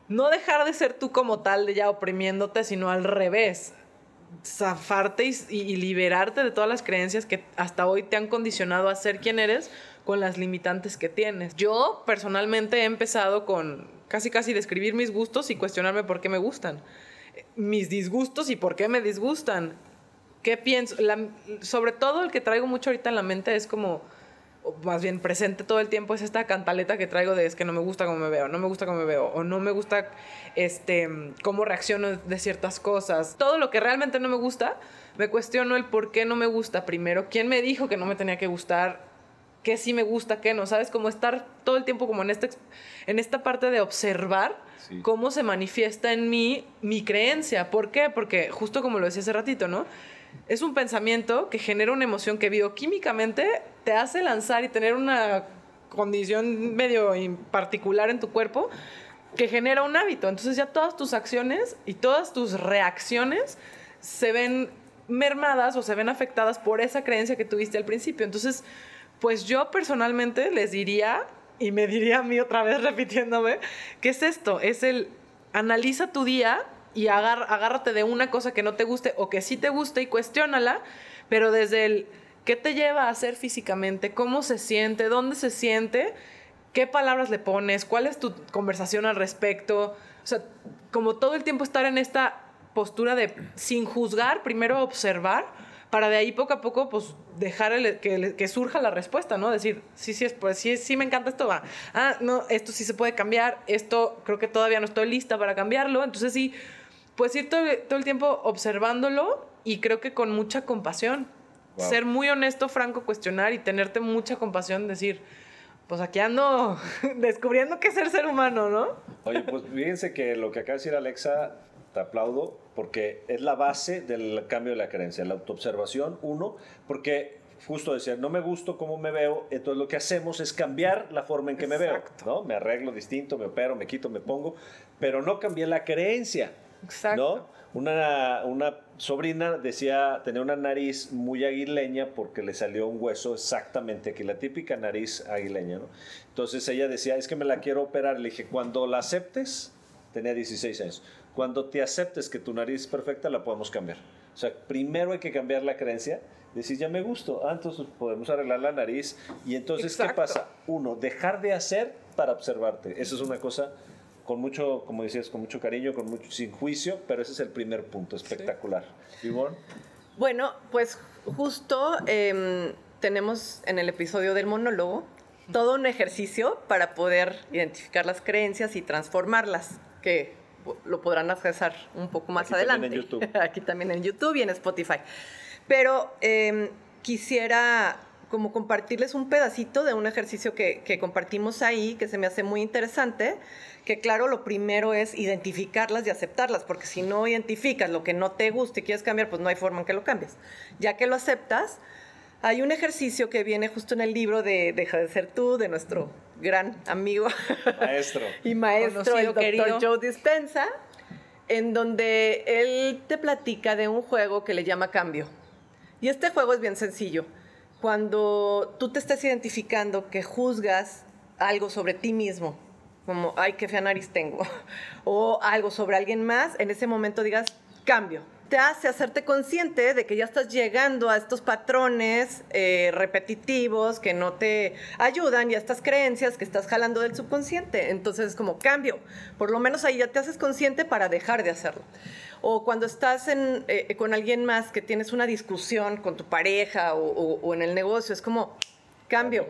A: no dejar de ser tú como tal, de ya oprimiéndote, sino al revés, zafarte y, liberarte de todas las creencias que hasta hoy te han condicionado a ser quien eres con las limitantes que tienes. Yo personalmente he empezado con casi casi describir mis gustos y cuestionarme por qué me gustan. Mis disgustos y por qué me disgustan. ¿Qué pienso? sobre todo el que traigo mucho ahorita en la mente es como más bien presente todo el tiempo es esta cantaleta que traigo de es que no me gusta cómo me veo, no me gusta cómo me veo, o no me gusta este, cómo reacciono de ciertas cosas. Todo lo que realmente no me gusta, me cuestiono el por qué no me gusta primero, quién me dijo que no me tenía que gustar, qué sí me gusta, qué no, ¿sabes? Como estar todo el tiempo como en, este, en esta parte de observar cómo se manifiesta en mí mi creencia. ¿Por qué? Porque justo como lo decía hace ratito, ¿no? es un pensamiento que genera una emoción que bioquímicamente te hace lanzar y tener una condición medio particular en tu cuerpo que genera un hábito. Entonces ya todas tus acciones y todas tus reacciones se ven mermadas o se ven afectadas por esa creencia que tuviste al principio. Entonces, pues yo personalmente les diría, y me diría a mí otra vez *laughs* repitiéndome, ¿qué es esto? Es el analiza tu día y agárrate de una cosa que no te guste o que sí te guste y cuestiónala, pero desde el qué te lleva a hacer físicamente, cómo se siente, dónde se siente, qué palabras le pones, cuál es tu conversación al respecto. O sea, como todo el tiempo estar en esta postura de sin juzgar, primero observar, para de ahí poco a poco pues dejar que, que, surja la respuesta, ¿no? Decir, sí, sí, pues sí, sí me encanta esto, va. Ah, no, esto sí se puede cambiar, esto creo que todavía no estoy lista para cambiarlo, entonces sí pues ir todo, el tiempo observándolo y creo que con mucha compasión. Ser muy honesto, franco, cuestionar y tenerte mucha compasión, decir, pues aquí ando *laughs* descubriendo qué es ser ser humano, ¿no?
B: Oye, pues fíjense que lo que acaba de decir Alexa, te aplaudo, porque es la base del cambio de la creencia, la autoobservación, uno, porque justo decía, no me gusto cómo me veo, entonces lo que hacemos es cambiar la forma en que me veo, ¿no? Me arreglo distinto, me opero, me quito, me pongo, pero no cambié la creencia. Exacto. ¿no? Una, una sobrina decía tener una nariz muy aguileña porque le salió un hueso exactamente aquí, la típica nariz aguileña, ¿no? Entonces ella decía, es que me la quiero operar. Le dije, cuando la aceptes, tenía 16 años, cuando te aceptes que tu nariz es perfecta, la podemos cambiar. O sea, primero hay que cambiar la creencia, decir, ya me gusto, ah, entonces podemos arreglar la nariz. Y entonces, ¿qué pasa? Uno, dejar de hacer para observarte. Eso es una cosa con mucho, como decías, con mucho cariño, con mucho sin juicio, pero ese es el primer punto, espectacular.
C: Bueno, pues justo em, tenemos en el episodio del monólogo todo un ejercicio para poder identificar las creencias y transformarlas, que lo podrán accesar un poco más adelante.
B: También en YouTube. *laughs*
C: Aquí también en YouTube y en Spotify. Pero em, quisiera como compartirles un pedacito de un ejercicio que, que, compartimos ahí, que se me hace muy interesante, que claro, lo primero es identificarlas y aceptarlas, porque si no identificas lo que no te gusta y quieres cambiar, pues no hay forma en que lo cambies. Ya que lo aceptas, hay un ejercicio que viene justo en el libro de Deja de ser tú, de nuestro gran amigo
B: maestro *laughs*
C: y maestro, el doctor Joe Dispensa, en donde él te platica de un juego que le llama cambio. Y este juego es bien sencillo. Cuando tú te estás identificando que juzgas algo sobre ti mismo, como, ay, qué fea nariz tengo, *laughs* o algo sobre alguien más, en ese momento digas, cambio. Te hace hacerte consciente de que ya estás llegando a estos patrones eh, repetitivos que no te ayudan y a estas creencias que estás jalando del subconsciente. Entonces es como cambio. Por lo menos ahí ya te haces consciente para dejar de hacerlo. O cuando estás en, eh, con alguien más que tienes una discusión con tu pareja o en el negocio, es como cambio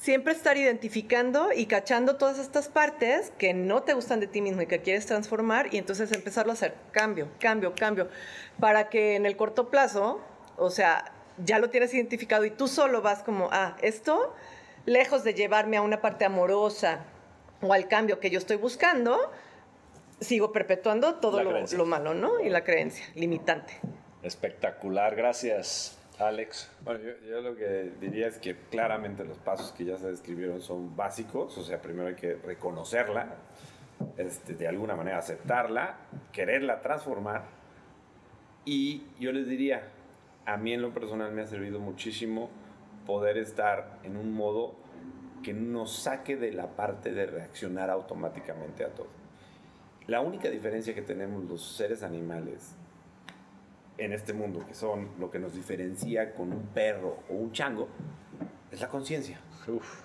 C: siempre estar identificando y cachando todas estas partes que no te gustan de ti mismo y que quieres transformar y entonces empezarlo a hacer cambio, cambio, cambio, para que en el corto plazo, o sea, ya lo tienes identificado y tú solo vas como, ah, esto, lejos de llevarme a una parte amorosa o al cambio que yo estoy buscando, sigo perpetuando todo lo, lo, malo, ¿no? Y la creencia limitante.
B: Espectacular, gracias. Alex.
D: Bueno, yo, lo que diría es que claramente los pasos que ya se describieron son básicos, o sea, primero hay que reconocerla, este, de alguna manera aceptarla, quererla transformar, y yo les diría, a mí en lo personal me ha servido muchísimo poder estar en un modo que nos saque de la parte de reaccionar automáticamente a todo. La única diferencia que tenemos los seres animales en este mundo, que son lo que nos diferencia con un perro o un chango, es la conciencia.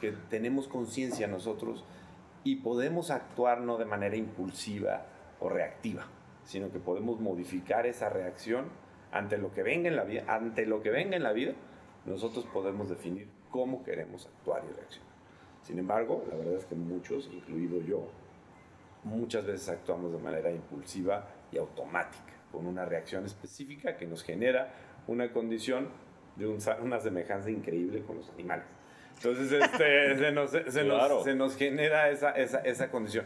D: Que tenemos conciencia nosotros y podemos actuar no de manera impulsiva o reactiva, sino que podemos modificar esa reacción ante lo que venga en la vida. Ante lo que venga en la vida, nosotros podemos definir cómo queremos actuar y reaccionar. Sin embargo, la verdad es que muchos, incluido yo, muchas veces actuamos de manera impulsiva y automática con una reacción específica que nos genera una condición de una semejanza increíble con los animales. Entonces, este, *laughs* se, nos, se, nos, se, nos, genera esa, esa, esa, condición.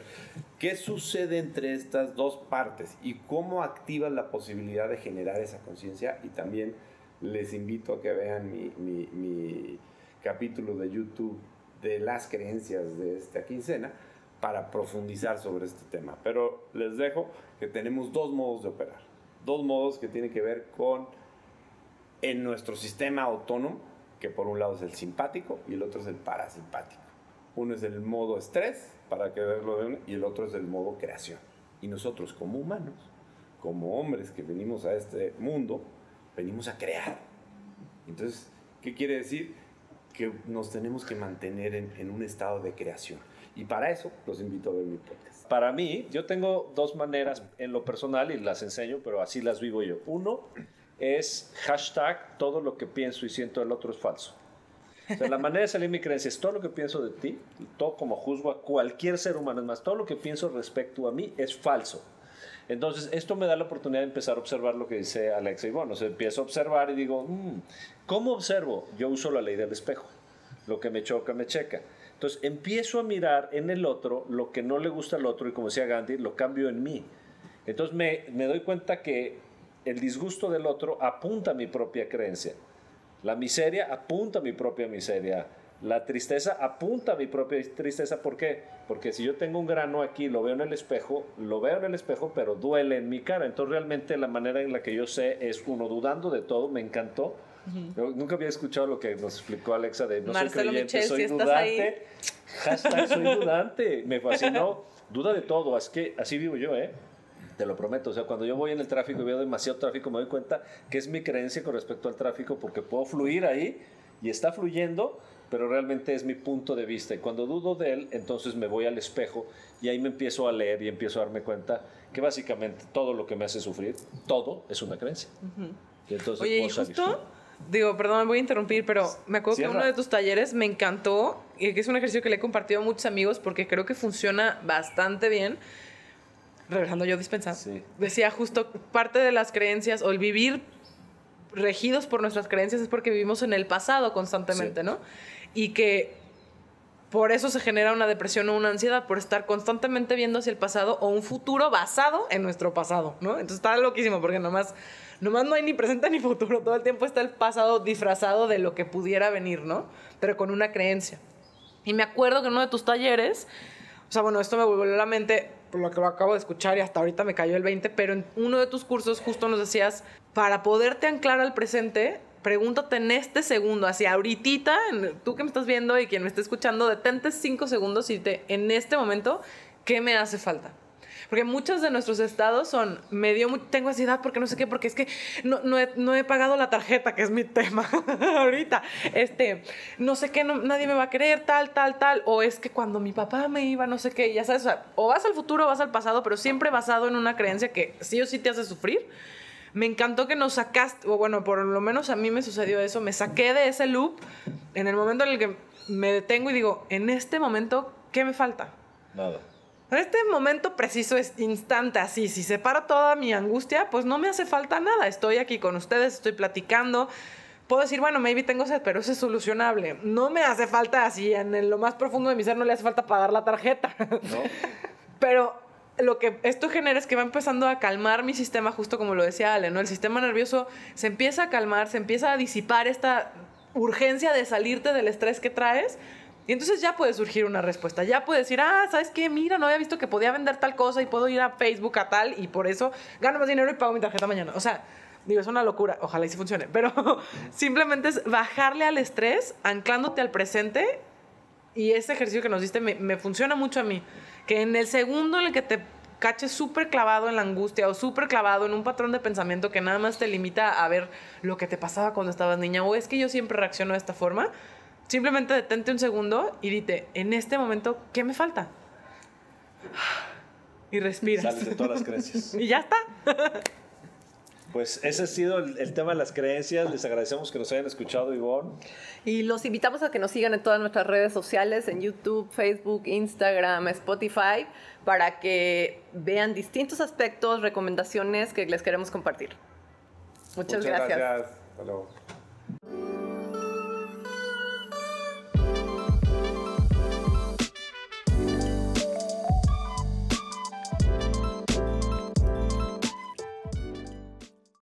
D: ¿Qué sucede entre estas dos partes y cómo activas la posibilidad de generar esa conciencia? Y también les invito a que vean mi, mi, mi, capítulo de YouTube de las creencias de esta quincena para profundizar sobre este tema. Pero les dejo que tenemos dos modos de operar dos modos que tienen que ver con en nuestro sistema autónomo, que por un lado es el simpático y el otro es el parasimpático. Uno es el modo estrés, para que verlo de uno, y el otro es el modo creación. Y nosotros como humanos, como hombres que venimos a este mundo, venimos a crear. Entonces, ¿qué quiere decir? Que nos tenemos que mantener en, en un estado de creación. Y para eso los invito a ver mi podcast.
B: Para mí, yo tengo dos maneras en lo personal y las enseño, pero así las vivo yo. Uno es hashtag todo lo que pienso y siento del otro es falso. O sea, la manera de salir mi creencia es todo lo que pienso de ti, todo como juzgo a cualquier ser humano, es más, todo lo que pienso respecto a mí es falso. Entonces, esto me da la oportunidad de empezar a observar lo que dice Alexa y bueno, o sea, empiezo a observar y digo, mm, ¿cómo observo? Yo uso la ley del espejo. Lo que me choca, me checa. Entonces empiezo a mirar en el otro lo que no le gusta al otro y como decía Gandhi, lo cambio en mí. Entonces me, me doy cuenta que el disgusto del otro apunta a mi propia creencia. La miseria apunta a mi propia miseria. La tristeza apunta a mi propia tristeza. ¿Por qué? Porque si yo tengo un grano aquí, lo veo en el espejo, lo veo en el espejo, pero duele en mi cara. Entonces realmente la manera en la que yo sé es, uno, dudando de todo, me encantó, nunca había escuchado lo que nos explicó Alexa de no soy creyente, soy dudante. Hashtag soy *laughs* dudante. Me fascinó. Duda de todo. Es que así vivo yo, ¿eh? Te lo prometo. O sea, cuando yo voy en el tráfico y veo demasiado tráfico, me doy cuenta que es mi creencia con respecto al tráfico porque puedo fluir ahí y está fluyendo, pero realmente es mi punto de vista. Y cuando dudo de él, entonces me voy al espejo y ahí me empiezo a leer y empiezo a darme cuenta que básicamente todo lo que me hace sufrir, todo es una creencia.
A: y entonces Oye, y justo Digo, perdón, me voy a interrumpir, pero me acuerdo que uno de tus talleres me encantó y que es un ejercicio que le he compartido a muchos amigos porque creo que funciona bastante bien. Regresando yo dispensando. Decía justo parte de las creencias o el vivir regidos por nuestras creencias es porque vivimos en el pasado constantemente, ¿no? Y que por eso se genera una depresión o una ansiedad, por estar constantemente viendo hacia el pasado o un futuro basado en nuestro pasado, ¿no? Entonces está loquísimo porque nomás nomás no hay ni presente ni futuro, todo el tiempo está el pasado disfrazado de lo que pudiera venir, ¿no? Pero con una creencia. Y me acuerdo que en uno de tus talleres, o sea, bueno, esto me volvió a la mente por lo que lo acabo de escuchar y hasta ahorita me cayó el 20, pero en uno de tus cursos justo nos decías, para poderte anclar al presente, pregúntate en este segundo, así ahorita, tú que me estás viendo y quien me está escuchando, detente cinco segundos y te, en este momento, ¿qué me hace falta? Porque muchos de nuestros estados son, me dio, tengo ansiedad porque no sé qué, porque es que no, no, he, no he pagado la tarjeta, que es mi tema *laughs* ahorita. Este, no sé qué, nadie me va a querer, tal, tal, tal. O es que cuando mi papá me iba, no sé qué, ya sabes, o, vas al futuro o vas al pasado, pero siempre basado en una creencia que sí o sí te hace sufrir. Me encantó que nos sacaste, o bueno, por lo menos a mí me sucedió eso, me saqué de ese loop en el momento en el que me detengo y digo, en este momento, ¿qué me falta?
B: Nada.
A: En este momento preciso es instante, así, si se para toda mi angustia, pues no me hace falta nada. Estoy aquí con ustedes, estoy platicando. Puedo decir, bueno, maybe tengo sed, pero eso es solucionable. No me hace falta así, en lo más profundo de mi ser no le hace falta pagar la tarjeta. ¿No? *laughs* pero lo que esto genera es que va empezando a calmar mi sistema, justo como lo decía Ale, ¿no? El sistema nervioso se empieza a calmar, se empieza a disipar esta urgencia de salirte del estrés que traes. Y entonces ya puede surgir una respuesta. Ya puedes decir, ah, ¿sabes qué? Mira, no había visto que podía vender tal cosa y puedo ir a Facebook a tal y por eso gano más dinero y pago mi tarjeta mañana. O sea, digo, es una locura. Ojalá y sí funcione. *laughs* Pero simplemente es bajarle al estrés, anclándote al presente. Y ese ejercicio que nos diste me, me funciona mucho a mí que en el segundo en el que te caches súper clavado en la angustia o súper clavado en un patrón de pensamiento que nada más te limita a ver lo que te pasaba cuando estabas niña o es que yo siempre reacciono de esta forma, simplemente detente un segundo y dite, en este momento, ¿qué me falta? Y respiras.
B: Sales de todas las creencias. *laughs*
A: y ya está.
B: Pues ese ha sido el, tema de las creencias. Les agradecemos que nos hayan escuchado, Ivonne.
C: Y los invitamos a que nos sigan en todas nuestras redes sociales, en YouTube, Facebook, Instagram, Spotify, para que vean distintos aspectos, recomendaciones que les queremos compartir. Muchas, Muchas gracias. gracias. Hasta luego.